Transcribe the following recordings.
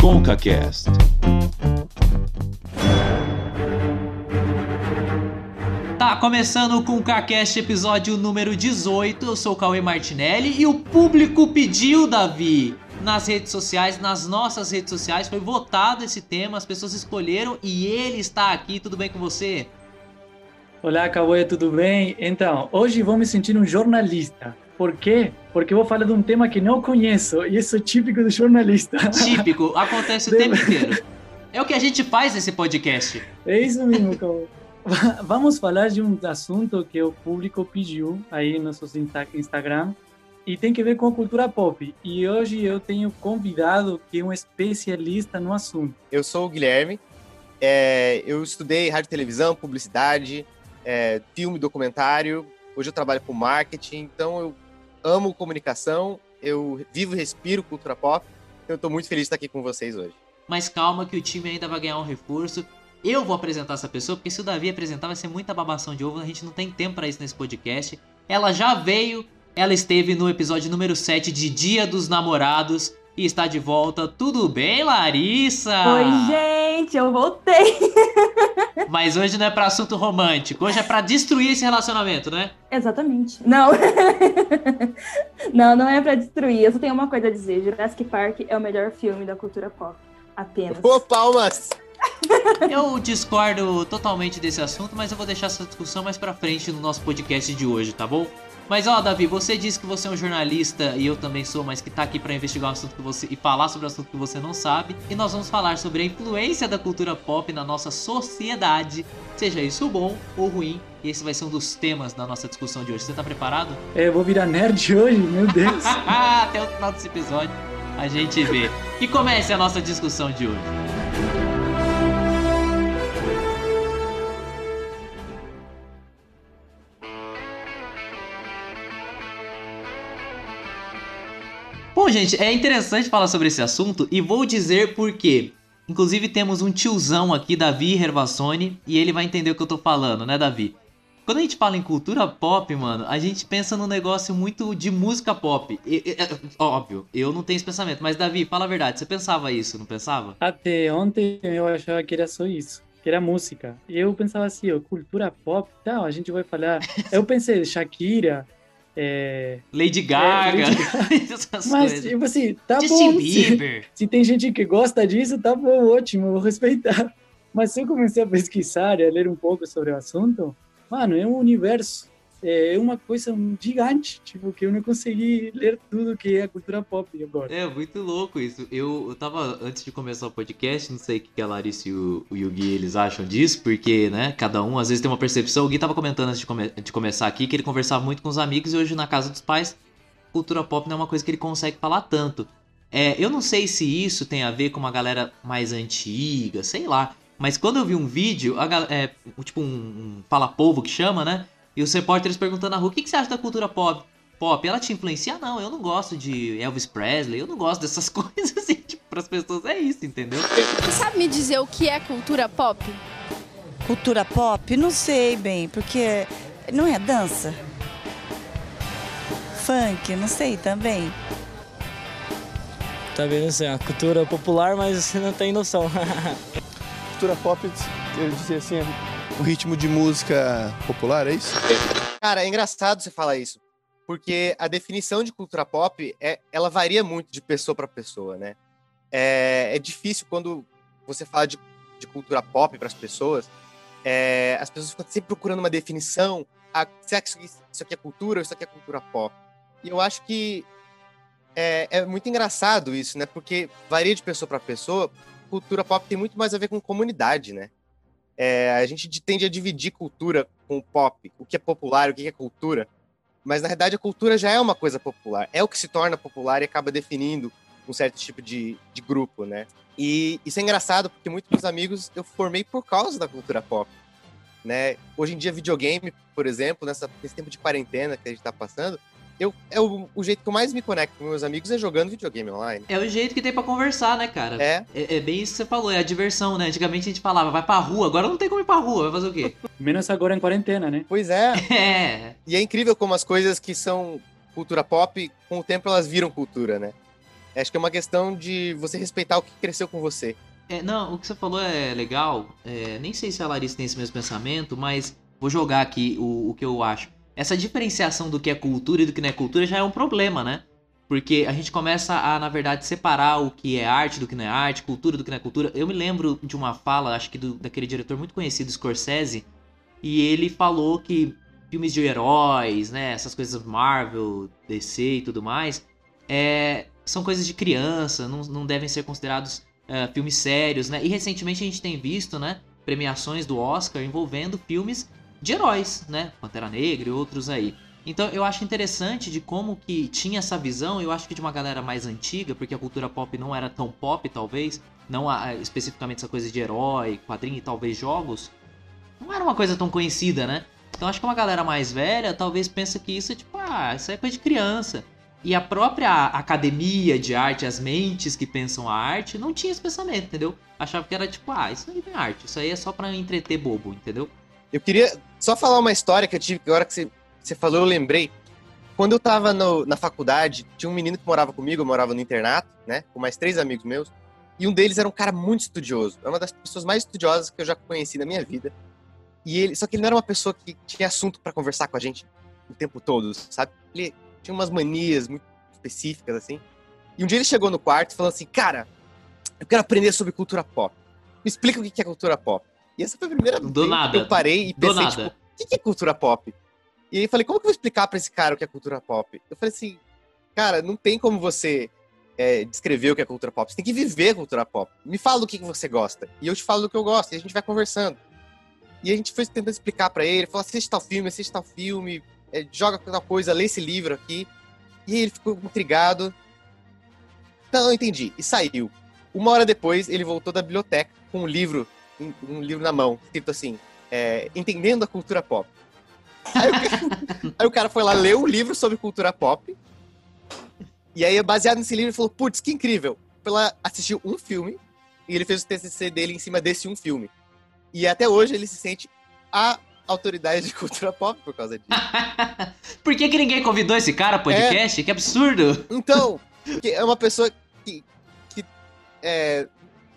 ConcaCast. Tá começando com o CaCast episódio número 18. Eu sou o Cauê Martinelli e o público pediu, Davi, nas redes sociais, nas nossas redes sociais, foi votado esse tema, as pessoas escolheram e ele está aqui. Tudo bem com você? Olá, Cauê, tudo bem? Então, hoje vou me sentir um jornalista. Por quê? Porque eu vou falar de um tema que não conheço e isso é típico do jornalista. Típico, acontece o tempo inteiro. É o que a gente faz nesse podcast. É isso mesmo, Cauê. Vamos falar de um assunto que o público pediu aí no nosso Instagram e tem que ver com a cultura pop. E hoje eu tenho convidado que é um especialista no assunto. Eu sou o Guilherme, é, eu estudei rádio e televisão, publicidade, é, filme, documentário. Hoje eu trabalho com marketing, então eu amo comunicação, eu vivo e respiro cultura pop. Então eu estou muito feliz de estar aqui com vocês hoje. Mas calma que o time ainda vai ganhar um reforço. Eu vou apresentar essa pessoa, porque se o Davi apresentar vai ser muita babação de ovo, a gente não tem tempo para isso nesse podcast. Ela já veio, ela esteve no episódio número 7 de Dia dos Namorados e está de volta. Tudo bem, Larissa? Oi, gente, eu voltei. Mas hoje não é para assunto romântico, hoje é para destruir esse relacionamento, né? Exatamente. Não. não, não é para destruir. Eu só tenho uma coisa a dizer: Jurassic Park é o melhor filme da cultura pop. Apenas. Ô, palmas! Eu discordo totalmente desse assunto, mas eu vou deixar essa discussão mais pra frente no nosso podcast de hoje, tá bom? Mas ó, Davi, você disse que você é um jornalista e eu também sou, mas que tá aqui para investigar um assunto que você e falar sobre um assunto que você não sabe. E nós vamos falar sobre a influência da cultura pop na nossa sociedade, seja isso bom ou ruim. E esse vai ser um dos temas da nossa discussão de hoje. Você tá preparado? É, eu vou virar nerd hoje, meu Deus. Até o final desse episódio a gente vê. E comece a nossa discussão de hoje. Bom, gente, é interessante falar sobre esse assunto e vou dizer por quê. Inclusive temos um tiozão aqui, Davi Hervassoni, e ele vai entender o que eu tô falando, né, Davi? Quando a gente fala em cultura pop, mano, a gente pensa num negócio muito de música pop. E, e, é, óbvio, eu não tenho esse pensamento, mas Davi, fala a verdade, você pensava isso, não pensava? Até ontem eu achava que era só isso, que era música. E eu pensava assim, ó, cultura pop, tal, a gente vai falar. Eu pensei, Shakira, é... Lady Gaga, É, Lady Mas, coisas. tipo assim, tá Justin bom. Bieber. Se, se tem gente que gosta disso, tá bom, ótimo, vou respeitar. Mas se eu comecei a pesquisar e a ler um pouco sobre o assunto, mano, é um universo. É uma coisa gigante, tipo, que eu não consegui ler tudo que é cultura pop agora. É, muito louco isso. Eu, eu tava, antes de começar o podcast, não sei o que a Larissa e o, o Gui eles acham disso, porque, né, cada um às vezes tem uma percepção. O Gui tava comentando antes de, come- de começar aqui que ele conversava muito com os amigos e hoje na casa dos pais, cultura pop não é uma coisa que ele consegue falar tanto. É, eu não sei se isso tem a ver com uma galera mais antiga, sei lá. Mas quando eu vi um vídeo, a é, tipo um, um fala-povo que chama, né? E os repórteres perguntando na rua, o que, que você acha da cultura pop? Pop, ela te influencia? Não, eu não gosto de Elvis Presley, eu não gosto dessas coisas, assim, tipo, pras pessoas é isso, entendeu? Você sabe me dizer o que é cultura pop? Cultura pop? Não sei bem, porque não é dança? Funk? Não sei também. Tá vendo assim, a cultura popular, mas você não tem noção. cultura pop, eu dizer assim, é o ritmo de música popular, é isso? Cara, é engraçado você falar isso, porque a definição de cultura pop, é, ela varia muito de pessoa para pessoa, né? É, é difícil quando você fala de, de cultura pop para as pessoas, é, as pessoas ficam sempre procurando uma definição. Ah, será que isso isso aqui é cultura ou isso aqui é cultura pop? E eu acho que é, é muito engraçado isso, né? Porque varia de pessoa para pessoa. Cultura pop tem muito mais a ver com comunidade, né? É, a gente de- tende a dividir cultura com o pop, o que é popular, o que é cultura. Mas na verdade a cultura já é uma coisa popular. É o que se torna popular e acaba definindo um certo tipo de, de grupo, né? E isso é engraçado porque muitos dos amigos eu formei por causa da cultura pop. Né? Hoje em dia, videogame, por exemplo, nessa, nesse tempo de quarentena que a gente tá passando, eu, é o, o jeito que eu mais me conecto com meus amigos é jogando videogame online. É o jeito que tem pra conversar, né, cara? É. É, é bem isso que você falou, é a diversão, né? Antigamente a gente falava, vai pra rua, agora não tem como ir pra rua, vai fazer o quê? Menos agora em quarentena, né? Pois é. É. E é incrível como as coisas que são cultura pop, com o tempo elas viram cultura, né? Acho que é uma questão de você respeitar o que cresceu com você. É, não, o que você falou é legal. É, nem sei se a Larissa tem esse mesmo pensamento, mas vou jogar aqui o, o que eu acho. Essa diferenciação do que é cultura e do que não é cultura já é um problema, né? Porque a gente começa a, na verdade, separar o que é arte do que não é arte, cultura do que não é cultura. Eu me lembro de uma fala, acho que do, daquele diretor muito conhecido, Scorsese, e ele falou que filmes de heróis, né, essas coisas Marvel, DC e tudo mais, é, são coisas de criança, não, não devem ser considerados é, filmes sérios, né? E recentemente a gente tem visto, né, premiações do Oscar envolvendo filmes de heróis, né, Pantera Negra e outros aí. Então eu acho interessante de como que tinha essa visão, eu acho que de uma galera mais antiga, porque a cultura pop não era tão pop, talvez, não a, especificamente essa coisa de herói, quadrinho e talvez jogos, não era uma coisa tão conhecida, né? Então acho que uma galera mais velha talvez pensa que isso é tipo, ah, isso é coisa de criança. E a própria academia de arte, as mentes que pensam a arte, não tinha esse pensamento, entendeu? Achava que era tipo, ah, isso aí não é arte, isso aí é só para entreter bobo, entendeu? Eu queria só falar uma história que eu tive, que agora que você, você falou, eu lembrei. Quando eu tava no, na faculdade, tinha um menino que morava comigo, eu morava no internato, né? Com mais três amigos meus. E um deles era um cara muito estudioso. É uma das pessoas mais estudiosas que eu já conheci na minha vida. E ele, só que ele não era uma pessoa que tinha assunto para conversar com a gente o tempo todo, sabe? Ele tinha umas manias muito específicas assim. E um dia ele chegou no quarto e falou assim: "Cara, eu quero aprender sobre cultura pop. Me explica o que é cultura pop". E essa foi a primeira Do vez nada. que eu parei e pensei, tipo, o que é cultura pop? E aí eu falei, como que eu vou explicar pra esse cara o que é cultura pop? Eu falei assim, cara, não tem como você é, descrever o que é cultura pop. Você tem que viver a cultura pop. Me fala do que você gosta. E eu te falo do que eu gosto. E a gente vai conversando. E a gente foi tentando explicar pra ele. Falou, assiste tal filme, assiste tal filme. é, joga tal coisa, lê esse livro aqui. E ele ficou intrigado. Não entendi. E saiu. Uma hora depois, ele voltou da biblioteca com um livro, um, um livro na mão, escrito assim, é, Entendendo a Cultura Pop. Aí o, aí o cara foi lá ler um livro sobre cultura pop. E aí, baseado nesse livro, ele falou: Putz, que incrível! Foi lá, assistiu um filme e ele fez o TCC dele em cima desse um filme. E até hoje ele se sente a autoridade de cultura pop por causa disso. Por que, que ninguém convidou esse cara pro podcast? Que absurdo! Então, é uma pessoa que, que é,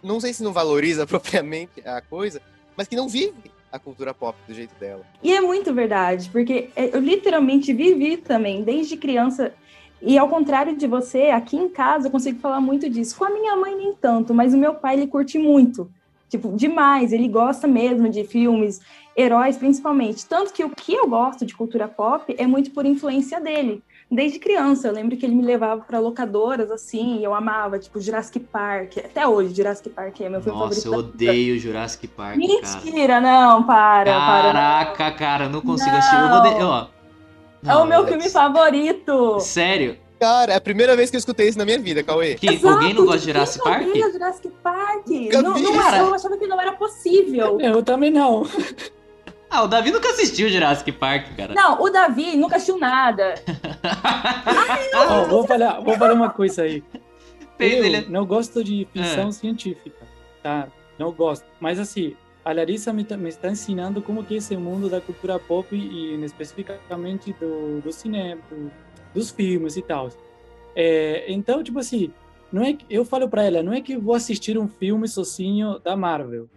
não sei se não valoriza propriamente a coisa, mas que não vive a cultura pop do jeito dela. E é muito verdade, porque é, eu literalmente vivi também, desde criança. E ao contrário de você, aqui em casa eu consigo falar muito disso. Com a minha mãe nem tanto, mas o meu pai ele curte muito. Tipo, demais. Ele gosta mesmo de filmes, heróis principalmente. Tanto que o que eu gosto de cultura pop é muito por influência dele. Desde criança, eu lembro que ele me levava para locadoras assim, e eu amava, tipo Jurassic Park. Até hoje, Jurassic Park é meu filme Nossa, eu favorito. odeio Jurassic Park, cara. Mentira, não, para, para. Caraca, cara, eu não consigo assistir. Eu vou de... ó. É o meu Não, filme favorito. Sério? Cara, é a primeira vez que eu escutei isso na minha vida, Cauê. Que alguém não gosta de Jurassic Park? Jurassic Park? Não, não, Cara. eu achava que não era possível. Eu também não. Ah, o Davi nunca assistiu Jurassic Park, cara. Não, o Davi nunca assistiu nada. Ó, vou, falar, vou falar uma coisa aí. Eu ele- não gosto de ficção É. científica, tá? Não gosto. Mas assim, a Larissa me, tá- me está ensinando como que é esse mundo da cultura pop e especificamente do, do cinema, do- dos filmes e tal. É, então, tipo assim, não é que, eu falo pra ela, não é que vou assistir um filme sozinho da Marvel.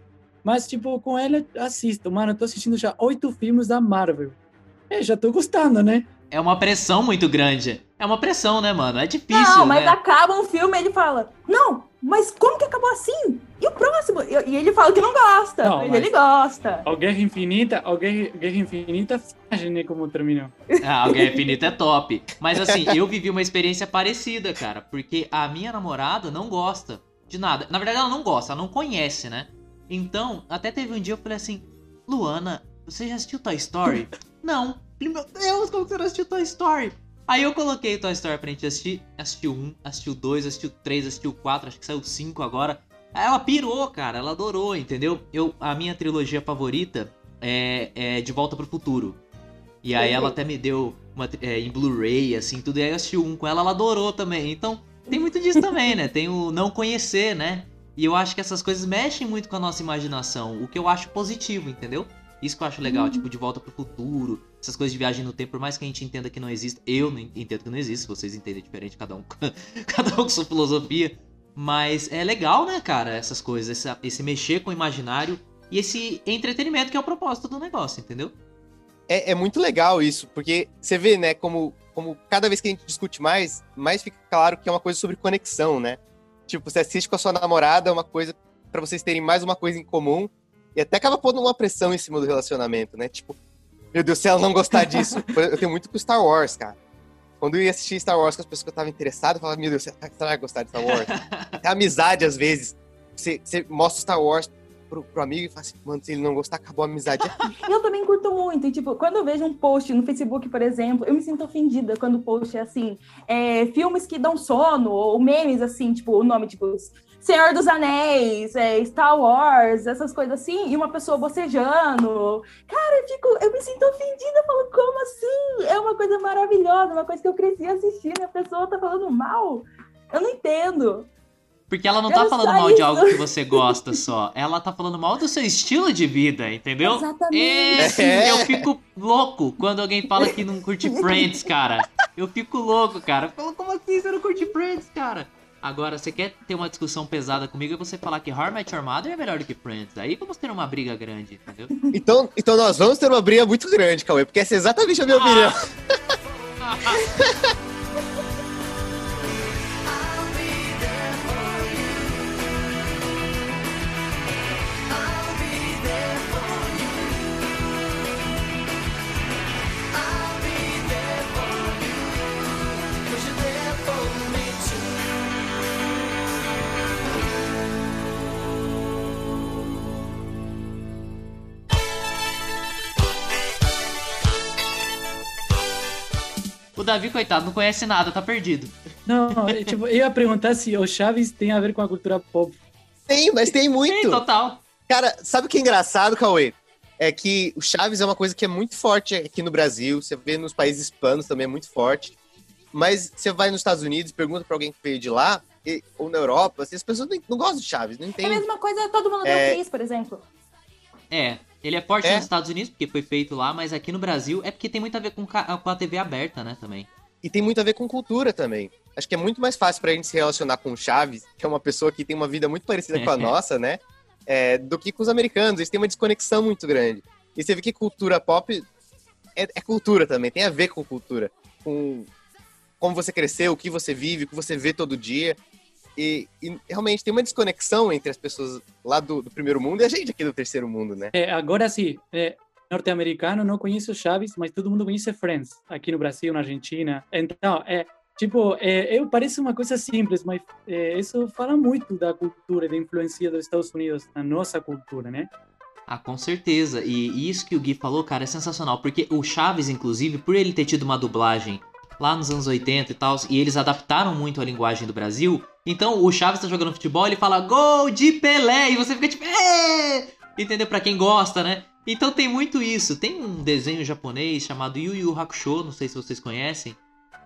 Mas, tipo, com ela, assisto. Mano, eu tô assistindo já oito filmes da Marvel. É, já tô gostando, né? É uma pressão muito grande. É uma pressão, né, mano? É difícil, não, mas né? acaba um filme e ele fala: Não, mas como que acabou assim? E o próximo? E, e ele fala que não gosta, Não, mas, mas- ele gosta. A Guerra Infinita, a Guerra, Guerra Infinita, né, como terminou. Ah, o Guerra Infinita é top. Mas assim, eu vivi uma experiência parecida, cara. Porque a minha namorada não gosta de nada. Na verdade, ela não gosta, ela não conhece, né? Então, até teve um dia eu falei assim: Luana, você já assistiu Toy Story? não. Falei, meu Deus, como que você não assistiu Toy Story? Aí eu coloquei Toy Story pra gente assistir. Assistiu um, assistiu dois, assistiu três, assistiu quatro, acho que saiu cinco agora. Ela pirou, cara, ela adorou, entendeu? Eu, a minha trilogia favorita é, é De Volta pro Futuro. E aí ela até me deu uma, é, em Blu-ray, assim, tudo. E aí eu assisti um com ela, ela adorou também. Então, tem muito disso também, né? Tem o não conhecer, né? E eu acho que essas coisas mexem muito com a nossa imaginação, o que eu acho positivo, entendeu? Isso que eu acho legal, tipo, De Volta pro Futuro. essas coisas de viagem no tempo, por mais que a gente entenda que não existe, eu não entendo que não existe, vocês entendem diferente, cada um, cada um com sua filosofia. Mas é legal, né, cara, essas coisas, esse, esse mexer com o imaginário e esse entretenimento que é o propósito do negócio, entendeu? É, é, muito legal isso, porque você vê, né, como, como cada vez que a gente discute mais, mais fica claro que é uma coisa sobre conexão, né? Tipo, você assiste com a sua namorada, é uma coisa para vocês terem mais uma coisa em comum, e até acaba pondo uma pressão em cima do relacionamento, né? Tipo, meu Deus, se ela não gostar disso. eu tenho muito com Star Wars, cara. Quando eu ia assistir Star Wars com as pessoas que eu tava interessado, eu falava, meu Deus, você vai gostar de Star Wars? Até amizade, às vezes. Você, você mostra Star Wars pro, pro amigo e fala assim, mano, se ele não gostar, acabou a amizade. eu também curto muito. E, tipo, quando eu vejo um post no Facebook, por exemplo, eu me sinto ofendida quando o post é assim, é, filmes que dão sono, ou memes assim, tipo, o nome, tipo, Senhor dos Anéis, é, Star Wars, essas coisas assim, e uma pessoa bocejando. Cara, eu, fico, eu me sinto ofendida, eu falo, como assim? É uma coisa maravilhosa, uma coisa que eu cresci assistindo, a pessoa tá falando mal. Eu não entendo. Porque ela não tá falando mal isso. de algo que você gosta só. Ela tá falando mal do seu estilo de vida, entendeu? Exatamente. É. Eu fico louco quando alguém fala que não curte Friends, cara. Eu fico louco, cara. Falo, como assim você não curte Friends, cara? Agora, você quer ter uma discussão pesada comigo e você falar que How I Met Your Mother é melhor do que Friends. Aí vamos ter uma briga grande, entendeu? Então, então nós vamos ter uma briga muito grande, Cauê, porque essa é exatamente a minha ah. opinião. Davi, coitado, não conhece nada, tá perdido. Não, tipo, eu ia perguntar se o Chaves tem a ver com a cultura pop. Tem, mas tem muito. Tem, total. Cara, sabe o que é engraçado, Cauê? É que o Chaves é uma coisa que é muito forte aqui no Brasil, você vê nos países hispanos também é muito forte. Mas você vai nos Estados Unidos, pergunta pra alguém que veio de lá, e, ou na Europa, assim, as pessoas não, não, gostam de Chaves, não entendem. É a mesma coisa todo mundo é... fez, por exemplo. É, ele é forte é. nos Estados Unidos, porque foi feito lá, mas aqui no Brasil é porque tem muito a ver com, com a TV aberta, né, também. E tem muito a ver com cultura também. Acho que é muito mais fácil pra gente se relacionar com o Chaves, que é uma pessoa que tem uma vida muito parecida com a nossa, né? É, do que com os americanos. Eles têm uma desconexão muito grande. E você vê que cultura pop é, é cultura também, tem a ver com cultura. Com como você cresceu, o que você vive, o que você vê todo dia. E, e, realmente tem uma desconexão entre as pessoas lá do, do, primeiro mundo e a gente aqui do terceiro mundo, né? É, agora sim, é, norte-americano não conhece o Chaves, mas todo mundo conhece Friends, aqui no Brasil, na Argentina. Então, é, tipo, é, eu parece uma coisa simples, mas é, isso fala muito da cultura, da influência dos Estados Unidos na nossa cultura, né? Ah, com certeza. E isso que o Gui falou, cara, é sensacional. Porque o Chaves, inclusive, por ele ter tido uma dublagem lá nos anos 80 e tal, e eles adaptaram muito a linguagem do Brasil, então o Chaves tá jogando futebol, ele fala gol de Pelé, e você fica tipo, Êê! entendeu? Pra quem gosta, né? Então tem muito isso. Tem um desenho japonês chamado Yu Yu Hakusho, não sei se vocês conhecem.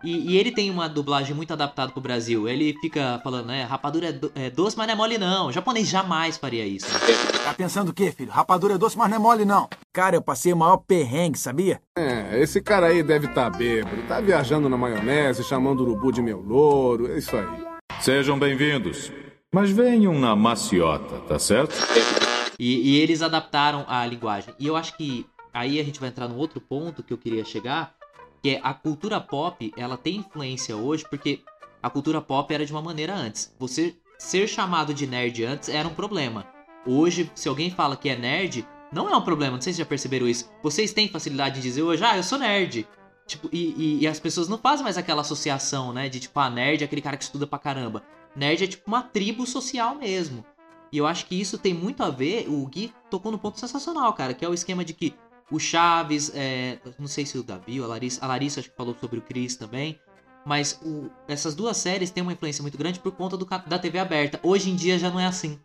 E, e ele tem uma dublagem muito adaptada pro Brasil. Ele fica falando, né? Rapadura é, do, é, doce, mas não é mole, não. O japonês jamais faria isso. Tá pensando o quê, filho? Rapadura é doce, mas não é mole, não. Cara, eu passei o maior perrengue, sabia? É, esse cara aí deve estar tá bêbado. Tá viajando na maionese, chamando o urubu de meu louro. É isso aí. Sejam bem-vindos. Mas venham na maciota, tá certo? E, e, eles adaptaram a linguagem. E eu acho que aí a gente vai entrar num outro ponto que eu queria chegar, que é a cultura pop, ela tem influência hoje porque a cultura pop era de uma maneira antes. Você ser chamado de nerd antes era um problema. Hoje, se alguém fala que é nerd, não é um problema. Não sei se já perceberam isso. Vocês têm facilidade de dizer hoje, ah, eu sou nerd. Tipo, e, e, e, as pessoas não fazem mais aquela associação, né? De tipo, ah, nerd é aquele cara que estuda pra caramba. Nerd é tipo uma tribo social mesmo. E eu acho que isso tem muito a ver. O Gui tocou no ponto sensacional, cara, que é o esquema de que o Chaves, é, não sei se o Davi ou a Larissa, a Larissa acho que falou sobre o Chris também. Mas o, essas duas séries têm uma influência muito grande por conta do, da TV aberta. Hoje em dia já não é assim.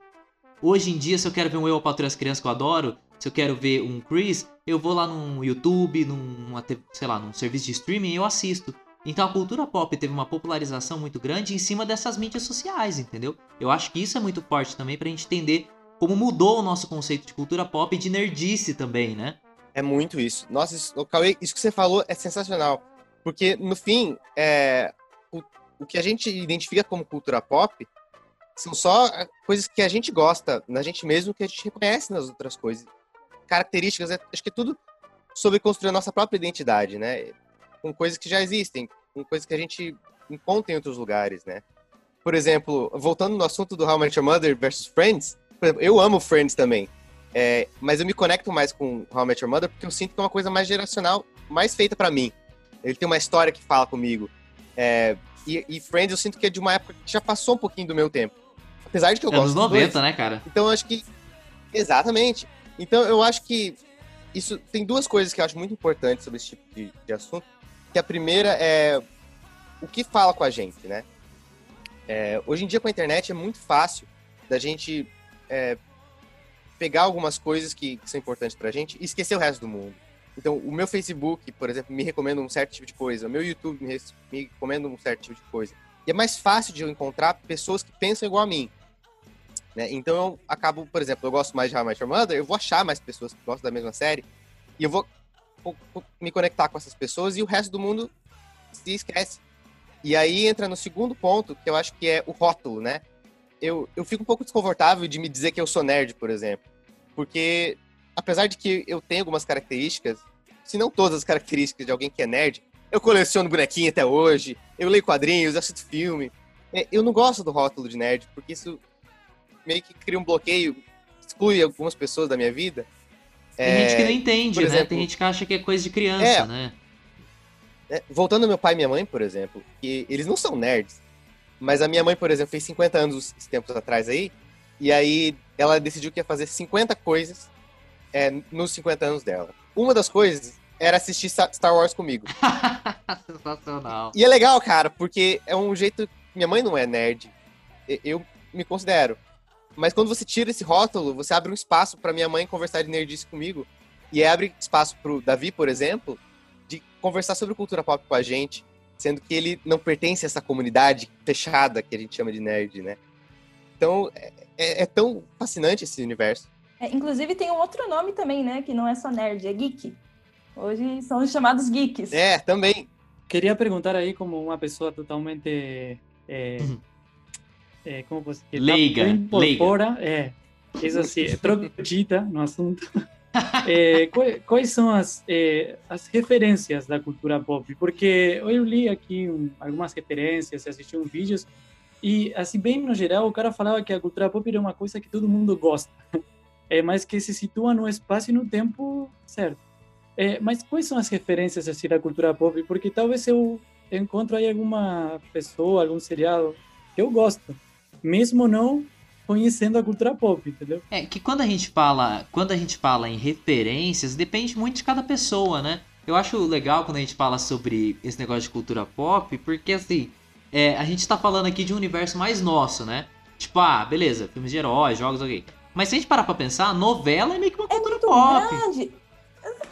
Hoje em dia, se eu quero ver um Eu, a Patrulha as Crianças que eu adoro, se eu quero ver um Chris, eu vou lá no YouTube, num, sei lá, num serviço de streaming e eu assisto. Então a cultura pop teve uma popularização muito grande em cima dessas mídias sociais, entendeu? Eu acho que isso é muito forte também pra gente entender como mudou o nosso conceito de cultura pop e de nerdice também, né? É muito isso. Nossa, isso, Cauê, isso que você falou é sensacional. Porque, no fim, é, o, o que a gente identifica como cultura pop são só coisas que a gente gosta na gente mesmo, que a gente reconhece nas outras coisas. Características, é, acho que é tudo sobre construir a nossa própria identidade, né? Com coisas que já existem, com coisas que a gente encontra em outros lugares, né? Por exemplo, voltando no assunto do How I Met Your Mother versus Friends, exemplo, eu amo Friends também, é, mas eu me conecto mais com How I Met Your Mother porque eu sinto que é uma coisa mais geracional, mais feita para mim. Ele tem uma história que fala comigo. É, e, e, Friends eu sinto que é de uma época que já passou um pouquinho do meu tempo. Apesar de que eu é gosto dos 90, né, cara? Então eu acho que. Exatamente. Então eu acho que isso tem duas coisas que eu acho muito importantes sobre esse tipo de, de assunto. Que a primeira é o que fala com a gente, né? É, hoje em dia com a internet é muito fácil da gente é, pegar algumas coisas que, que são importantes pra gente e esquecer o resto do mundo. Então, o meu Facebook, por exemplo, me recomenda um certo tipo de coisa, o meu YouTube me, me recomenda um certo tipo de coisa. E é mais fácil de eu encontrar pessoas que pensam igual a mim. Né? Então, eu acabo, por exemplo, eu gosto mais de How I Met Your Mother, eu vou achar mais pessoas que gostam da mesma série e eu vou, me conectar com essas pessoas e o resto do mundo se esquece. E aí entra no segundo ponto, que eu acho que é o rótulo, né? Eu, eu fico um pouco desconfortável de me dizer que eu sou nerd, por exemplo. Porque, apesar de que eu tenho algumas características, se não todas as características de alguém que é nerd, eu coleciono bonequinho até hoje, eu leio quadrinhos, assisto filme. É, eu não gosto do rótulo de nerd, porque isso meio que cria um bloqueio, exclui algumas pessoas da minha vida. Tem é, gente que não entende, né? Exemplo, Tem gente que acha que é coisa de criança, é, né? É, voltando ao meu pai e minha mãe, por exemplo, que eles não são nerds, mas a minha mãe, por exemplo, fez 50 anos tempos atrás aí, e aí ela decidiu que ia fazer 50 coisas é, nos 50 anos dela. Uma das coisas era assistir Star Wars comigo. Sensacional. E é legal, cara, porque é um jeito. Minha mãe não é nerd. Eu me considero. Mas quando você tira esse rótulo, você abre um espaço para minha mãe conversar de nerdice comigo. E abre espaço pro Davi, por exemplo, de conversar sobre cultura pop com a gente, sendo que ele não pertence a essa comunidade fechada que a gente chama de nerd, né? Então, é, é, é tão fascinante esse universo. É, inclusive, tem um outro nome também, né? Que não é só nerd, é geek. Hoje são os chamados geeks. É, também. Queria perguntar aí, como uma pessoa totalmente. É, uhum. É, como você Leiga. Incorpora, é, isso assim, troglodita no assunto. É, quais são as, é, as referências da cultura pop? Porque eu li aqui um, algumas referências, assisti um vídeos e, assim, bem no geral, o cara falava que a cultura pop era uma coisa que todo mundo gosta, é, mas que se situa no espaço e no tempo certo. É, mas quais são as referências assim, da cultura pop? Porque talvez eu encontro aí alguma pessoa, algum seriado que eu gosto, mesmo não conhecendo a cultura pop, entendeu? É que quando a gente fala, quando a gente fala em referências, depende muito de cada pessoa, né? Eu acho legal quando a gente fala sobre esse negócio de cultura pop, porque assim, é, a gente tá falando aqui de um universo mais nosso, né? Tipo, ah, beleza, filmes de heróis, jogos, ok. Mas se a gente parar pra pensar, novela é meio que uma é cultura é pop. Grande.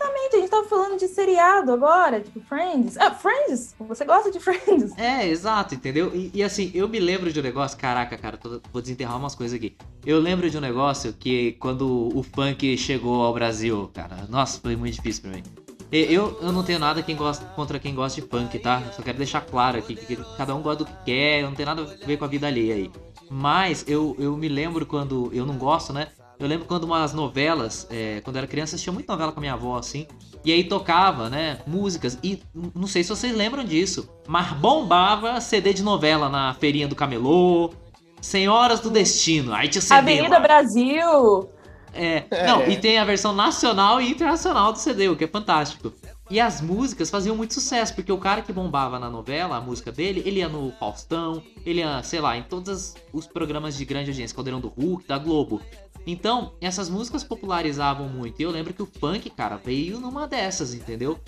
Exatamente, a gente tava falando de seriado agora, tipo Friends. Ah, Friends! Você gosta de Friends? É, exato, entendeu? E, e assim, eu me lembro de um negócio, caraca, cara, tô, vou desenterrar umas coisas aqui. Eu lembro de um negócio que quando o funk chegou ao Brasil, cara, nossa, foi muito difícil pra mim. Eu, eu não tenho nada quem gosta, contra quem gosta de funk, tá? Só quero deixar claro aqui que, cada um gosta do que quer, não tem nada a ver com a vida alheia aí. Mas eu, eu me lembro quando. Eu não gosto, né? Eu lembro quando umas novelas, é, quando eu era criança, assistia muito novela com a minha avó, assim. E aí tocava, né, músicas. E não sei se vocês lembram disso, mas bombava CD de novela na feirinha do Camelô, Senhoras do Destino. Aí tinha CD Avenida lá. Brasil! É, não, é. e tem a versão nacional e internacional do CD, o que é fantástico. E as músicas faziam muito sucesso, porque o cara que bombava na novela, a música dele, ele ia no Faustão, ele ia, sei lá, em todos os programas de grande audiência, Caldeirão do Hulk, da Globo. Então, essas músicas popularizavam muito. E eu lembro que o funk, cara, veio numa dessas, entendeu?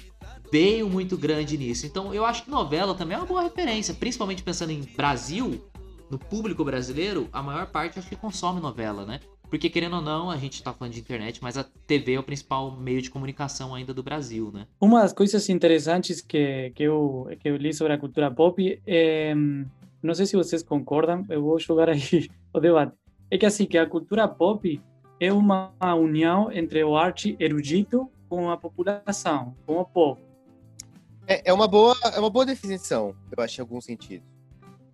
Veio muito grande nisso. Então, eu acho que novela também é uma boa referência, principalmente pensando em Brasil, no público brasileiro, a maior parte acho que consome novela, né? Porque, querendo ou não, a gente tá falando de internet, mas a TV é o principal meio de comunicação ainda do Brasil, né? Uma das coisas interessantes que, que, eu, que eu li sobre a cultura pop é. Não sei se vocês concordam, eu vou jogar aí o debate é que assim que a cultura pop é uma união entre o arte erudito com a população, com o povo. É, é, uma boa, é uma boa definição, eu acho, em alguns sentidos.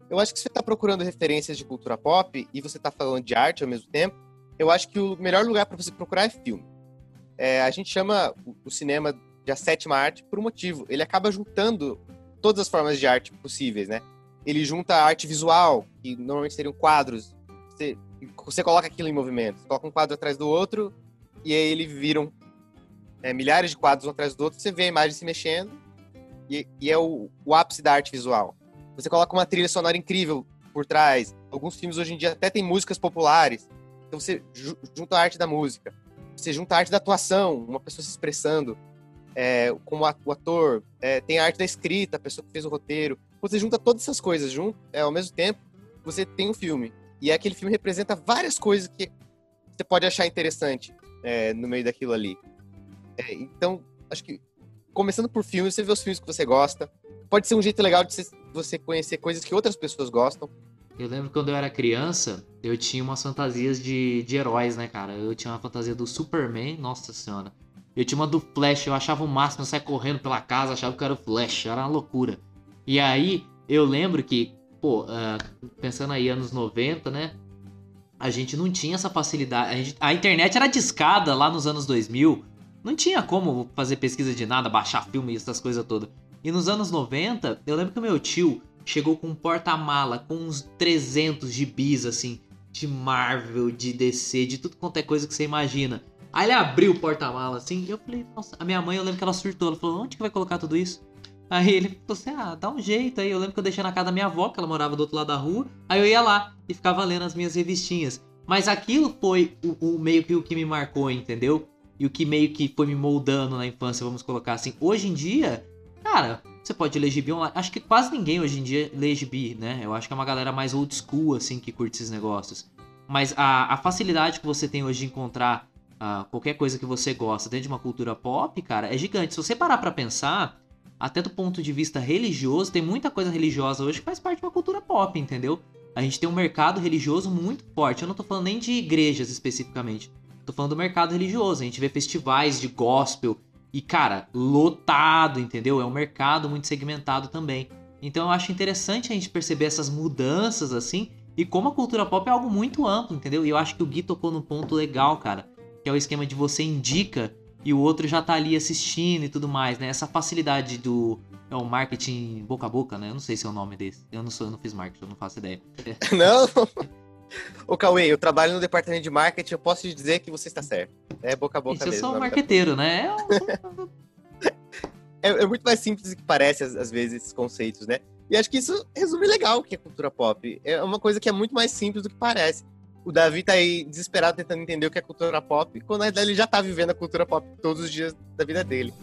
Eu acho que se você está procurando referências de cultura pop e você está falando de arte ao mesmo tempo, eu acho que o melhor lugar para você procurar é filme. É, a gente chama o cinema de a sétima arte por um motivo. Ele acaba juntando todas as formas de arte possíveis, né? Ele junta a arte visual, que normalmente seriam quadros. Você coloca aquilo em movimento. Você coloca um quadro atrás do outro e aí eles viram é, milhares de quadros um atrás do outro. Você vê a imagem se mexendo e, e é o, o ápice da arte visual. Você coloca uma trilha sonora incrível por trás. Alguns filmes hoje em dia até tem músicas populares. Então você junta a arte da música. Você junta a arte da atuação, uma pessoa se expressando é, como o ator, é, tem a arte da escrita, a pessoa que fez o roteiro. Você junta todas essas coisas junto, é, ao mesmo tempo, você tem um filme. E aquele filme representa várias coisas que você pode achar interessante é, no meio daquilo ali. É, então, acho que começando por filmes, você vê os filmes que você gosta. Pode ser um jeito legal de você conhecer coisas que outras pessoas gostam. Eu lembro quando eu era criança, eu tinha umas fantasias de, de heróis, né, cara? Eu tinha uma fantasia do Superman, nossa senhora. Eu tinha uma do Flash, eu achava o máximo, eu saia correndo pela casa, achava que era o Flash, era uma loucura. E aí, eu lembro que, pô, uh, pensando aí anos 90, né? A gente não tinha essa facilidade. A, gente, a, internet era discada lá nos anos 2000. Não tinha como fazer pesquisa de nada, baixar filme e essas coisas todas. E nos anos 90, eu lembro que o meu tio chegou com um porta-mala com uns 300 gibis, assim, de Marvel, de DC, de tudo quanto é coisa que você imagina. Aí ele abriu o porta-mala assim, e eu falei, nossa, a minha mãe, eu lembro que ela surtou, ela falou, onde que vai colocar tudo isso? Aí ele falou assim, ah, dá um jeito aí. Eu lembro que eu deixei na casa da minha avó, que ela morava do outro lado da rua. Aí eu ia lá e ficava lendo as minhas revistinhas. Mas aquilo foi o, o, meio que o que me marcou, entendeu? E o que meio que foi me moldando na infância, vamos colocar assim. Hoje em dia, cara, você pode ler gibi online. Acho que quase ninguém hoje em dia lê gibi, né? Eu acho que é uma galera mais old school, assim, que curte esses negócios. Mas a, a facilidade que você tem hoje de encontrar uh, qualquer coisa que você gosta dentro de uma cultura pop, cara, é gigante. Se você parar pra pensar, até do ponto de vista religioso, tem muita coisa religiosa hoje que faz parte de uma cultura pop, entendeu? A gente tem um mercado religioso muito forte. Eu não tô falando nem de igrejas especificamente. Tô falando do mercado religioso. A gente vê festivais de gospel e, cara, lotado, entendeu? É um mercado muito segmentado também. Então eu acho interessante a gente perceber essas mudanças assim e como a cultura pop é algo muito amplo, entendeu? E eu acho que o Gui tocou num ponto legal, cara que é o esquema de você indica e o outro já tá ali assistindo e tudo mais, né? Essa facilidade do é o marketing boca a boca, né? Eu não sei se é o nome desse. Eu não sou, eu não fiz marketing, eu não faço ideia. Não. Ô, Cauê, eu trabalho no departamento de marketing, eu posso te dizer que você está certo. É boca a boca Isso, mesmo. Eu sou um marqueteiro, né? é, é, muito mais simples do que parece, às, às vezes, esses conceitos, né? E acho que isso resume legal o que é cultura pop. É uma coisa que é muito mais simples do que parece o Davi tá aí desesperado tentando entender o que é cultura pop, quando na verdade ele já tá vivendo a cultura pop todos os dias da vida dele.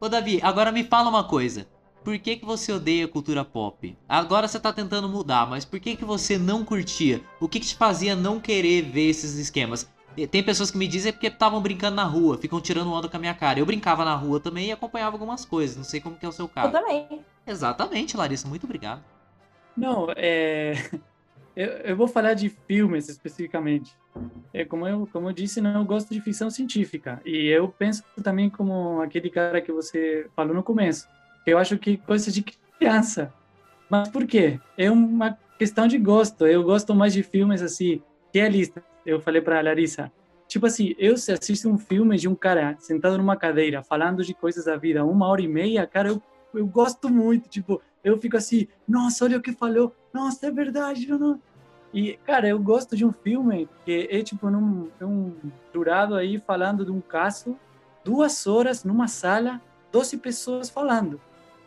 Ô Davi, agora me fala uma coisa. Por que, que você odeia cultura pop? Agora você tá tentando mudar, mas por que, que você não curtia? O que, que te fazia não querer ver esses esquemas? Tem pessoas que me dizem porque estavam brincando na rua, ficam tirando onda com a minha cara. Eu brincava na rua também e acompanhava algumas coisas. Não sei como que é o seu caso. Eu também. Exatamente, Larissa. Muito obrigado. Não, é... Eu, eu vou falar de filmes especificamente. É, como, eu, como eu disse, não, eu gosto de ficção científica. E eu penso também como aquele cara que você falou no começo. Eu acho que coisa de criança. Mas por quê? É uma questão de gosto. Eu gosto mais de filmes assim, realistas eu falei para a Larissa, tipo assim, eu se assisto um filme de um cara sentado numa cadeira falando de coisas da vida uma hora e meia, cara, eu, eu gosto muito, tipo, eu fico assim, nossa, olha o que falou, nossa, é verdade, não, não. E, cara, eu gosto de um filme que é tipo num, um jurado aí falando de um caso, duas horas numa sala, 12 pessoas falando.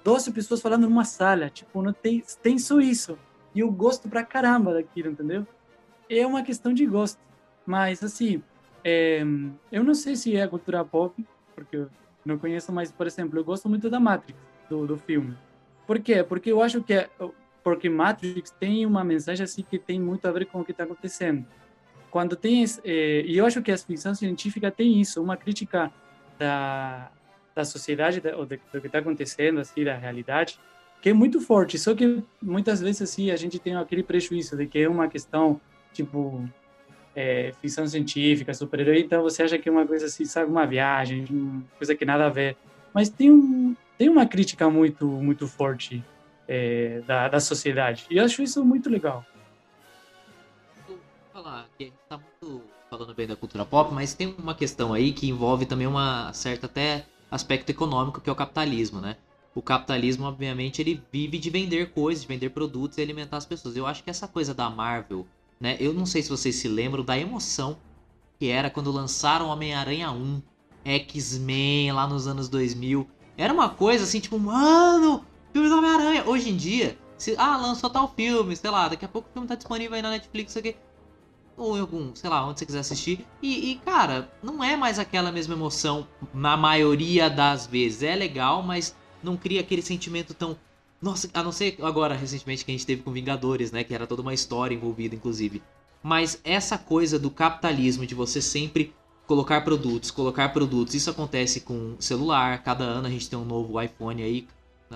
12 pessoas falando numa sala, tipo, não tem, tem isso. E eu gosto pra caramba daquilo, entendeu? É uma questão de gosto. Mas, assim, é, eu não sei se é a cultura pop, porque eu não conheço, mas, por exemplo, eu gosto muito da Matrix, do, do filme. Por quê? Porque eu acho que é, porque Matrix tem uma mensagem assim que tem muito a ver com o que está acontecendo. Quando tem é, e eu acho que a ficção científica tem isso, uma crítica da da sociedade da, do, do que está acontecendo assim da realidade, que é muito forte. Só que muitas vezes assim a gente tem aquele prejuízo de que é uma questão tipo, é, ficção científica, super-herói, então você acha que é uma coisa assim, sabe, uma viagem, uma coisa que nada a ver. Mas tem, um, tem uma crítica muito, muito forte é, da, da sociedade. E eu acho isso muito legal. Vou falar que a gente tá muito falando bem da cultura pop, mas tem uma questão aí que envolve também uma certa até aspecto econômico, que é o capitalismo, né? O capitalismo, obviamente, ele vive de vender coisas, de vender produtos e alimentar as pessoas. Eu acho que essa coisa da Marvel, né? Eu não sei se vocês se lembram da emoção que era quando lançaram Homem-Aranha 1, X-Men lá nos anos 2000. Era uma coisa assim, tipo, mano, filme do Homem-Aranha. Hoje em dia, se, ah, lançou tal filme, sei lá, daqui a pouco o filme tá disponível aí na Netflix, aqui ou em algum, sei lá, onde você quiser assistir. E, e, cara, não é mais aquela mesma emoção na maioria das vezes. É legal, mas não cria aquele sentimento tão. Nossa, a não ser agora, recentemente, que a gente teve com Vingadores, né? Que era toda uma história envolvida, inclusive. Mas essa coisa do capitalismo, de você sempre colocar produtos, colocar produtos, isso acontece com celular. Cada ano a gente tem um novo iPhone aí.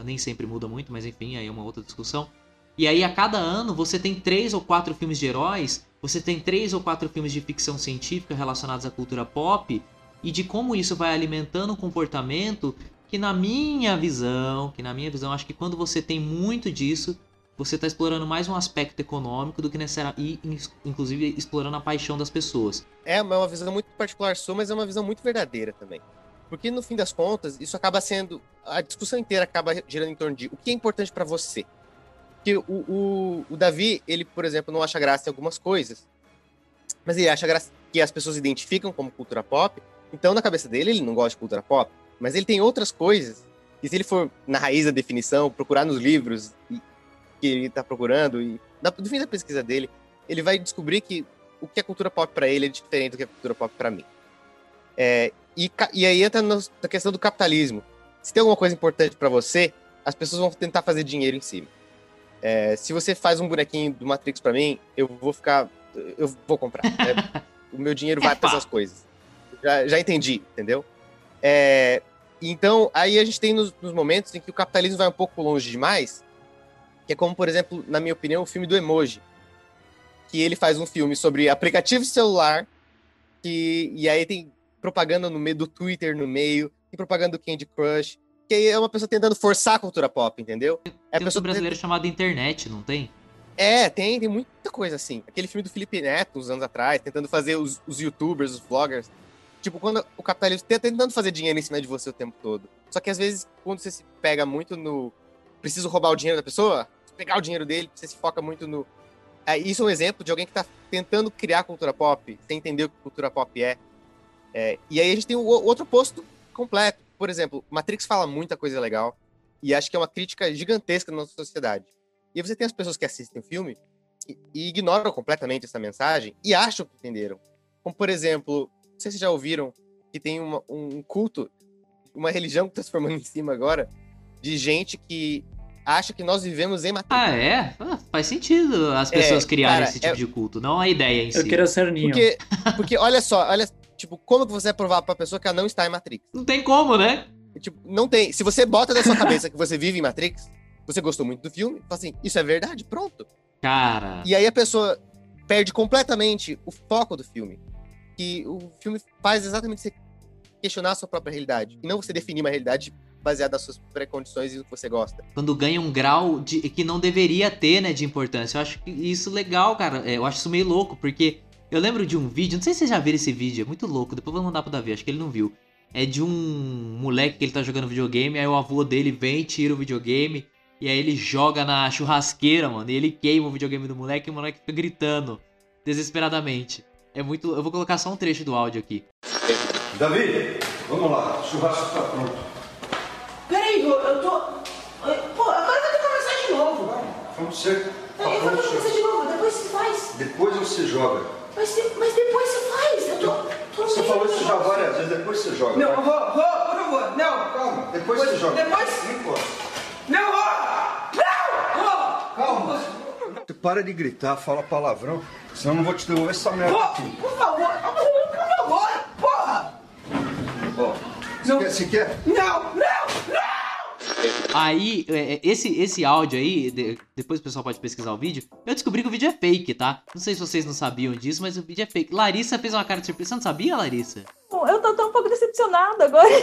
Nem sempre muda muito, mas enfim, aí é uma outra discussão. E aí, a cada ano, você tem três ou quatro filmes de heróis, você tem três ou quatro filmes de ficção científica relacionados à cultura pop, e de como isso vai alimentando um comportamento que, na minha visão, que na minha visão, acho que quando você tem muito disso, você está explorando mais um aspecto econômico do que necessariamente, inclusive explorando a paixão das pessoas. É uma visão muito particular sua, mas é uma visão muito verdadeira também. Porque no fim das contas, isso acaba sendo. A discussão inteira acaba girando em torno de o que é importante para você. Porque o, o, o, Davi, ele, por exemplo, não acha graça em algumas coisas, mas ele acha graça que as pessoas identificam como cultura pop, então na cabeça dele ele não gosta de cultura pop, mas ele tem outras coisas, e se ele for na raiz da definição, procurar nos livros que ele está procurando, e no fim da pesquisa dele, ele vai descobrir que o que é cultura pop para ele é diferente do que é cultura pop para mim. É, e, e aí entra na questão do capitalismo. Se tem alguma coisa importante para você, as pessoas vão tentar fazer dinheiro em cima. É, se você faz um bonequinho do Matrix para mim, eu vou ficar. Eu vou comprar. É, o meu dinheiro vai para essas coisas. Já, já entendi, entendeu? É, então, aí a gente tem nos, nos, momentos em que o capitalismo vai um pouco longe demais, que é como, por exemplo, na minha opinião, o filme do Emoji. Que ele faz um filme sobre aplicativo celular, que, e aí tem propaganda no meio do Twitter no meio, tem propaganda do Candy Crush, que aí é uma pessoa tentando forçar a cultura pop, entendeu? É tem um brasileiro chamado Internet, não tem? É, tem, tem muita coisa assim. Aquele filme do Felipe Neto, uns anos atrás, tentando fazer os, os youtubers, os vloggers. Tipo, quando o capitalismo tá tentando fazer dinheiro em cima de você o tempo todo. Só que às vezes, quando você se pega muito no. Preciso roubar o dinheiro da pessoa, pegar o dinheiro dele, você se foca muito no. É, isso é um exemplo de alguém que tá tentando criar cultura pop, sem entender o que cultura pop é. é e aí a gente tem o outro posto completo por exemplo, Matrix fala muita coisa legal e acho que é uma crítica gigantesca na nossa sociedade. E você tem as pessoas que assistem o filme e, e ignoram completamente essa mensagem e acham que entenderam. Como, por exemplo, sei se já ouviram que tem uma, um culto, uma religião que está se formando em cima agora, de gente que acha que nós vivemos em Matrix. Ah, é? Ah, faz sentido as pessoas é, criarem cara, esse tipo é... de culto, não a ideia em Eu si. Eu quero ser ninho. Porque, porque olha só, olha, Tipo, como que você vai provar pra pessoa que ela não está em Matrix? Não tem como, né? Tipo, não tem. Se você bota na sua cabeça que você vive em Matrix, você gostou muito do filme, fala assim, isso é verdade, pronto. Cara. E aí a pessoa perde completamente o foco do filme. Que o filme faz exatamente você questionar a sua própria realidade. E não você definir uma realidade baseada nas suas precondições e no que você gosta. Quando ganha um grau de, que não deveria ter, né, de importância. Eu acho isso legal, cara. É, eu acho isso meio louco, porque eu lembro de um vídeo, não sei se vocês já viram esse vídeo, é muito louco, depois vou mandar pro Davi, acho que ele não viu. É de um moleque que ele tá jogando videogame, aí o avô dele vem, tira o videogame, e aí ele joga na churrasqueira, mano, e ele queima o videogame do moleque e o moleque fica gritando desesperadamente. É muito. Eu vou colocar só um trecho do áudio aqui. Davi, vamos lá, o churrasco tá pronto. Peraí, eu, eu tô. Pô, agora vai ter que começar de novo. Vamos ser. Tá eu vou começar de novo, depois você faz. Depois você joga. Mas, mas depois você faz. Eu tô, tô você falou isso já várias vezes, depois você joga. Não, eu vou, vou, por favor. Não. Calma, depois, você joga. Depois. Não, vou. Não, vou. Calma. Você para de gritar, fala palavrão, senão eu não vou te devolver essa merda Pô, aqui. Por favor, por favor, porra. Ó, você quer? Você quer? Não, não, não. Aí, é, é, esse, esse áudio aí, de- depois o pessoal pode pesquisar o vídeo. Eu descobri que o vídeo é fake, tá? Não sei se vocês não sabiam disso, mas o vídeo é fake. Larissa fez uma cara de surpresa. Você não sabia, Larissa? Bom, Eu tô tão um pouco decepcionada agora.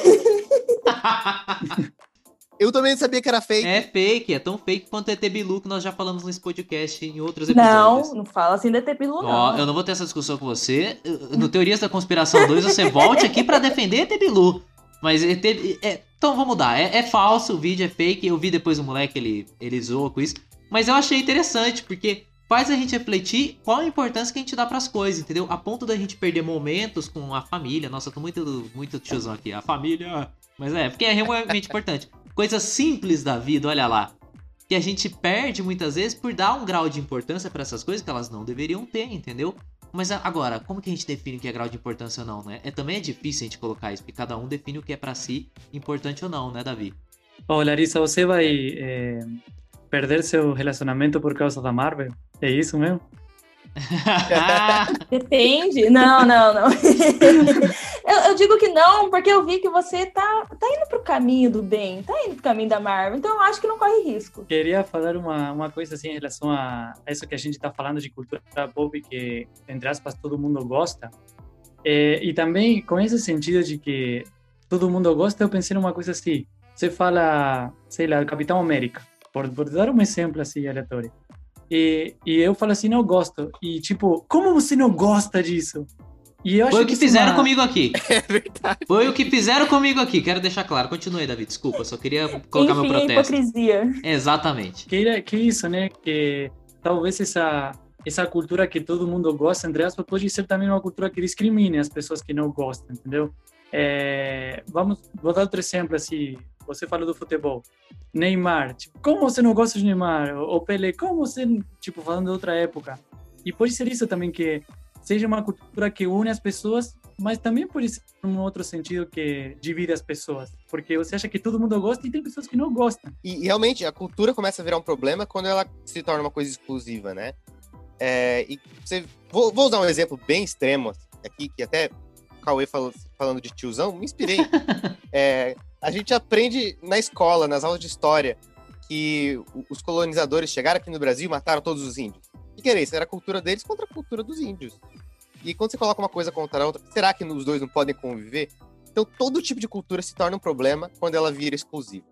Eu também não sabia que era fake. É fake, é tão fake quanto ET Bilu que nós já falamos nesse podcast em outros Não, episódios. não fala assim da Tepilu, não. Ó, eu não vou ter essa discussão com você. No Teorias da Conspiração 2, você volte aqui pra defender ET Bilu. Mas ET, é, então vamos mudar. É, é falso, o vídeo é fake. Eu vi depois o moleque, ele, ele zoa com isso. Mas eu achei interessante, porque faz a gente refletir qual a importância que a gente dá pras coisas, entendeu? A ponto da gente perder momentos com a família. Nossa, eu tô muito, muito tiozão aqui. A família. Mas é, porque é realmente importante. Coisas simples da vida, olha lá. Que a gente perde muitas vezes por dar um grau de importância pra essas coisas que elas não deveriam ter, entendeu? Mas agora, como que a gente define o que é grau de importância ou não, né? É, também é difícil a gente colocar isso, porque cada um define o que é pra si importante ou não, né, Davi? Ô, Larissa, você vai é, perder seu relacionamento por causa da Marvel? É isso mesmo? Depende. Não, não, não. eu, eu digo que não, porque eu vi que você tá, tá indo pro caminho do bem, tá indo pro caminho da Marvel. Então eu acho que não corre risco. Queria falar uma, uma coisa assim em relação a, isso que a gente está falando de cultura pop, que, entre aspas, todo mundo gosta. É, e também com esse sentido de que todo mundo gosta, eu pensei numa coisa assim. Você fala, sei lá, Capitão América, por, por dar um exemplo assim aleatório. E, e eu falo assim, não gosto. E tipo, como você não gosta disso? E eu acho Foi o que isso é fizeram uma- comigo aqui. É verdade. Foi o que fizeram comigo aqui, quero deixar claro. Continue, Davi, desculpa, só queria colocar meu Enfim, a protesto. hipocrisia. Exatamente. que, que isso, né? Que talvez essa essa cultura que todo mundo gosta, entre aspas, pode ser também uma cultura que discrimine as pessoas que não gostam, entendeu? É, vamos, vou dar outro exemplo assim. Você falou do futebol, Neymar, tipo, como você não gosta de Neymar? Ou Pelé, como você, tipo, falando de outra época? E pode ser isso também que seja uma cultura que une as pessoas, mas também pode ser um outro sentido que divide as pessoas, porque você acha que todo mundo gosta e tem pessoas que não gostam. E, realmente, a cultura começa a virar um problema quando ela se torna uma coisa exclusiva, né? É, e você, vou, vou usar um exemplo bem extremo aqui, que até Cauê falou, falando de tiozão, me inspirei. É, a gente aprende na escola, nas aulas de história, que os colonizadores chegaram aqui no Brasil e mataram todos os índios. O que era isso? Era a cultura deles contra a cultura dos índios. E quando você coloca uma coisa contra a outra, será que os dois não podem conviver? Então, todo tipo de cultura se torna um problema quando ela vira exclusiva.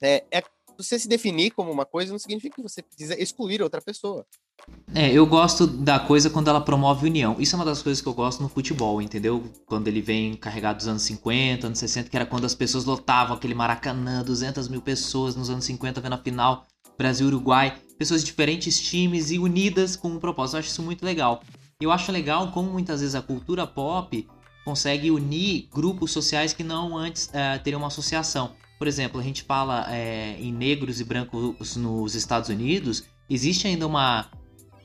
É, é você se definir como uma coisa não significa que você precisa excluir outra pessoa. É, eu gosto da coisa quando ela promove união. Isso é uma das coisas que eu gosto no futebol, entendeu? Quando ele vem carregado dos anos 50, anos 60, que era quando as pessoas lotavam aquele Maracanã, 200 mil pessoas nos anos 50 vendo a final Brasil-Uruguai, pessoas de diferentes times e unidas com um propósito. Eu acho isso muito legal. Eu acho legal como muitas vezes a cultura pop consegue unir grupos sociais que não antes eh, teriam uma associação. Por exemplo, a gente fala eh, em negros e brancos nos Estados Unidos, existe ainda uma,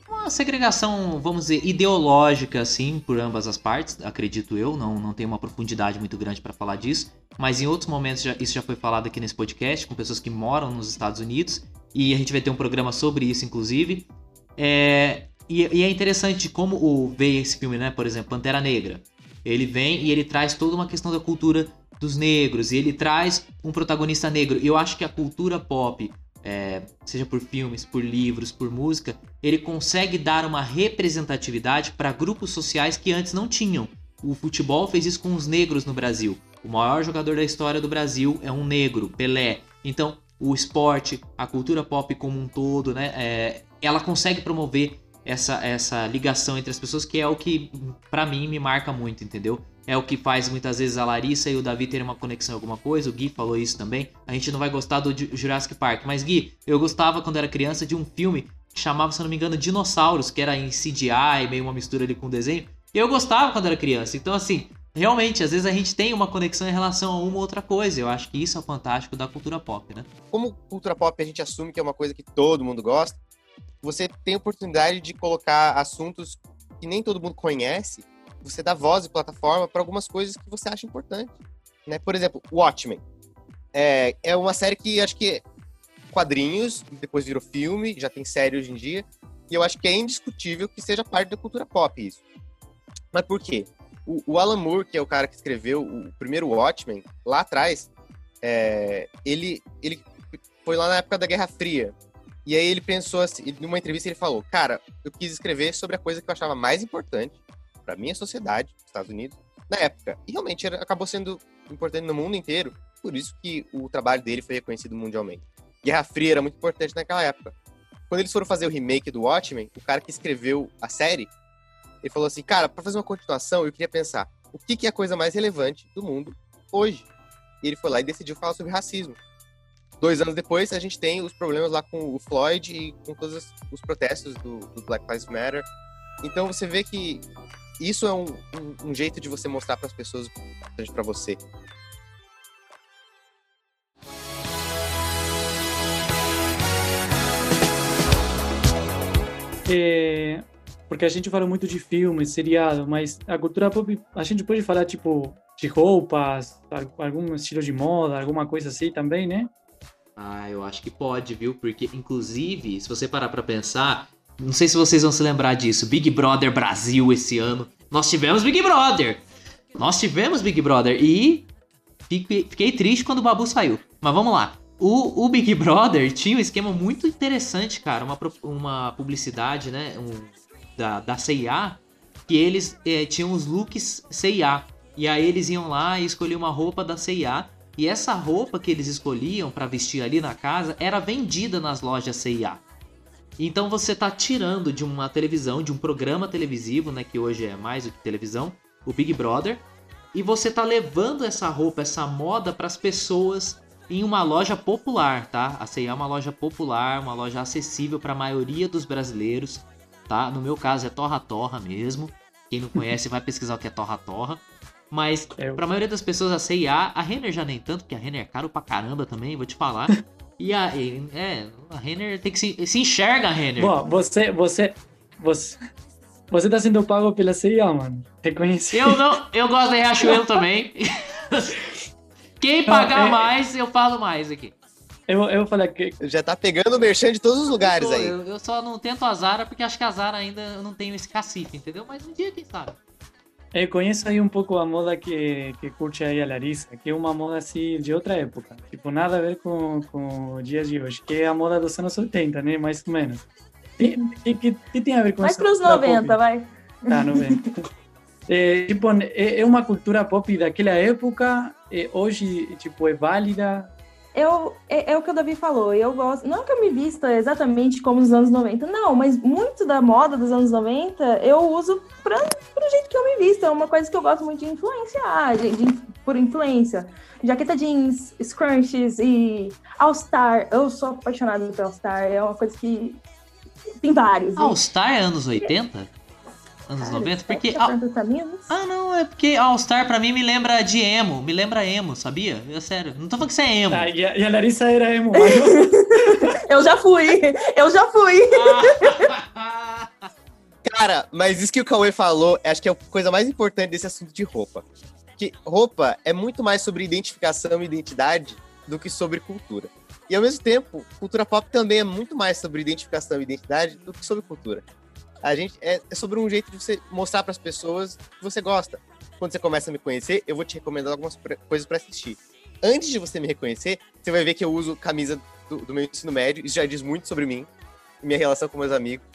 uma segregação, vamos dizer, ideológica, assim, por ambas as partes, acredito eu, não, não tenho uma profundidade muito grande para falar disso, mas em outros momentos já- isso já foi falado aqui nesse podcast, com pessoas que moram nos Estados Unidos, e a gente vai ter um programa sobre isso, inclusive. É, e, e é interessante como o, veio esse filme, né? Por exemplo, Pantera Negra. Ele vem e ele traz toda uma questão da cultura dos negros, e ele traz um protagonista negro. E eu acho que a cultura pop, é, seja por filmes, por livros, por música, ele consegue dar uma representatividade para grupos sociais que antes não tinham. O futebol fez isso com os negros no Brasil. O maior jogador da história do Brasil é um negro, Pelé. Então, o esporte, a cultura pop como um todo, né? é, ela consegue promover essa, essa ligação entre as pessoas, que é o que, pra mim, me marca muito, entendeu? É o que faz muitas vezes a Larissa e o Davi terem uma conexão em alguma coisa. O Gui falou isso também. A gente não vai gostar do Ju- Jurassic Park. Mas, Gui, eu gostava quando era criança de um filme que chamava, se não me engano, Dinossauros, que era em CGI, meio uma mistura ali com desenho. Eu gostava quando era criança. Então, assim, realmente, às vezes a gente tem uma conexão em relação a uma ou outra coisa. Eu acho que isso é fantástico da cultura pop, né? Como cultura pop a gente assume que é uma coisa que todo mundo gosta, você tem a oportunidade de colocar assuntos que nem todo mundo conhece, você dá voz e plataforma para algumas coisas que você acha importante. Né? Por exemplo, Watchmen. É, é uma série que acho que quadrinhos, depois virou filme, já tem série hoje em dia, e eu acho que é indiscutível que seja parte da cultura pop isso. Mas por quê? O, o Alan Moore, que é o cara que escreveu o primeiro Watchmen, lá atrás, é, ele, ele foi lá na época da Guerra Fria. E aí ele pensou assim, numa entrevista ele falou, cara, eu quis escrever sobre a coisa que eu achava mais importante para minha sociedade, Estados Unidos, na época. E realmente era, acabou sendo importante no mundo inteiro, por isso que o trabalho dele foi reconhecido mundialmente. Guerra Fria era muito importante naquela época. Quando eles foram fazer o remake do Watchmen, o cara que escreveu a série, ele falou assim, cara, para fazer uma continuação, eu queria pensar, o que, que é a coisa mais relevante do mundo hoje? E ele foi lá e decidiu falar sobre racismo. Dois anos depois, a gente tem os problemas lá com o Floyd e com todos os protestos do, do Black Lives Matter. Então você vê que isso é um, um, um jeito de você mostrar para as pessoas o que é importante para você. É, porque a gente fala muito de filmes, seriado, mas a cultura pop, a gente pode falar, tipo, de roupas, algum estilo de moda, alguma coisa assim também, né? Ah, eu acho que pode, viu? Porque, inclusive, se você parar pra pensar, não sei se vocês vão se lembrar disso, Big Brother Brasil esse ano. Nós tivemos Big Brother! Nós tivemos Big Brother e fiquei, triste quando o Babu saiu. Mas vamos lá. O, o, Big Brother tinha um esquema muito interessante, cara. Uma, uma publicidade, né? Um, da, da CIA, que eles é, tinham os looks CIA. E aí eles iam lá e escolhiam uma roupa da CIA. E essa roupa que eles escolhiam para vestir ali na casa era vendida nas lojas CIA. Então você tá tirando de uma televisão, de um programa televisivo, né, que hoje é mais do que televisão, o Big Brother, e você tá levando essa roupa, essa moda para as pessoas em uma loja popular, tá? A C&A é uma loja popular, uma loja acessível para a maioria dos brasileiros, tá? No meu caso é Torra Torra mesmo. Quem não conhece vai pesquisar o que é Torra Torra. Mas é, para a maioria das pessoas a C&A, a Renner já nem tanto, porque a Renner é caro pra caramba também, vou te falar. E a, é, a Renner tem que se, se enxerga a Renner. Bom, você, você, você, você tá sendo pago pela CIA, mano. Reconheci. Eu não, eu gosto da Riachuelo também. Quem pagar é, mais, eu falo mais aqui. Eu, eu falei que. Já tá pegando o merchan de todos os lugares eu tô, aí. Eu, eu, só não tento a Zara porque acho que a Zara ainda eu não tenho esse cacife, entendeu? Mas um dia, quem sabe? Eu conheço aí um pouco a moda que, que curte aí a Larissa, que é uma moda assim de outra época. Tipo, nada a ver com, com os dias de hoje, que é a moda dos anos 80, né? Mais ou menos. Que, que, que tem a ver com isso? Vai pros 90, pop? vai. Tá, 90. é, tipo, é, é uma cultura pop daquela época, e hoje, tipo, é válida, eu, é, é, o que o Davi falou, eu gosto, não que eu me vista exatamente como nos anos 90, não, mas muito da moda dos anos 90 eu uso para o jeito que eu me visto, é uma coisa que eu gosto muito de influenciar, de, de, por influência. Jaqueta jeans, scrunchies e All-Star, eu sou apaixonada por All-Star, é uma coisa que tem vários. All-Star é anos 80? Anos Cara, 90, porque. Tá ah, não, é porque All Star pra mim me lembra de emo, me lembra emo, sabia? É sério, não tô falando que você é emo. Ah, e, a, e a Larissa era emo. eu já fui, eu já fui. Cara, mas isso que o Cauê falou, acho que é a coisa mais importante desse assunto de roupa. Que roupa é muito mais sobre identificação e identidade do que sobre cultura. E ao mesmo tempo, cultura pop também é muito mais sobre identificação e identidade do que sobre cultura. A gente é, é sobre um jeito de você mostrar para as pessoas que você gosta. Quando você começa a me conhecer, eu vou te recomendar algumas coisas para assistir. Antes de você me reconhecer, você vai ver que eu uso camisa do, do meu ensino médio. Isso já diz muito sobre mim, minha relação com meus amigos.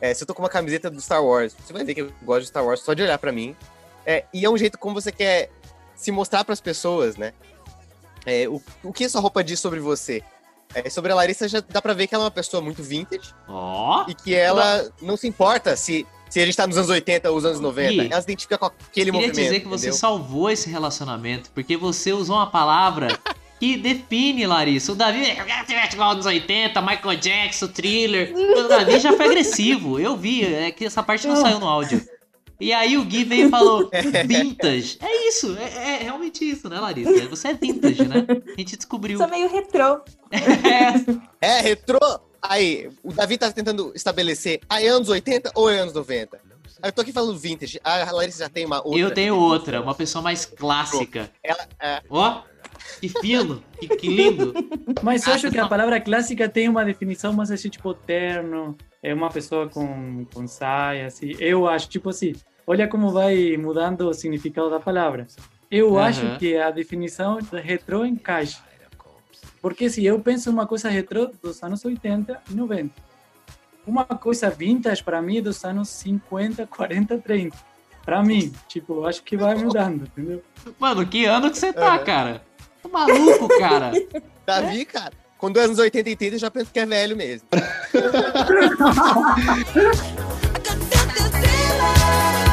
É, se eu tô com uma camiseta do Star Wars, você vai ver que eu gosto de Star Wars só de olhar para mim. É, e é um jeito como você quer se mostrar para as pessoas, né? É, o, o que essa roupa diz sobre você? É, sobre a Larissa, já dá pra ver que ela é uma pessoa muito vintage. Ó! Oh. E que ela não se importa se, se a gente tá nos anos 80 ou os anos 90. E ela se identifica com aquele queria movimento. Queria dizer que entendeu? você salvou esse relacionamento, porque você usou uma palavra que define, Larissa. O Davi, que igual nos 80, Michael Jackson, thriller. O Davi já foi agressivo. Eu vi, é que essa parte não saiu no áudio. E aí o Gui veio e falou vintage. É isso, é, é, realmente isso, né, Larissa? Você é vintage, né? A gente descobriu. Sou meio retrô. É, é retrô. Aí, o Davi tá tentando estabelecer, aí é anos 80 ou é anos 90? Aí eu tô aqui falando vintage, a Larissa já tem uma outra. Eu tenho outra, uma pessoa mais clássica. Ela, é... Ó, que fino, que, que lindo. Mas eu acho que a palavra clássica tem uma definição mais assim, tipo, terno, é uma pessoa com, com saia, assim. Eu acho, tipo assim, olha como vai mudando o significado da palavra. Eu uhum. acho que a definição retrô encaixa. Porque se eu penso uma coisa retrô dos anos 80 e 90, uma coisa vintage para mim é dos anos 50, 40, 30. Para mim, tipo, eu acho que vai mudando, entendeu? Mano, que ano que você tá, cara? Tá maluco, cara? Davi, cara, quando é anos 80 e 80 eu já penso que é velho mesmo.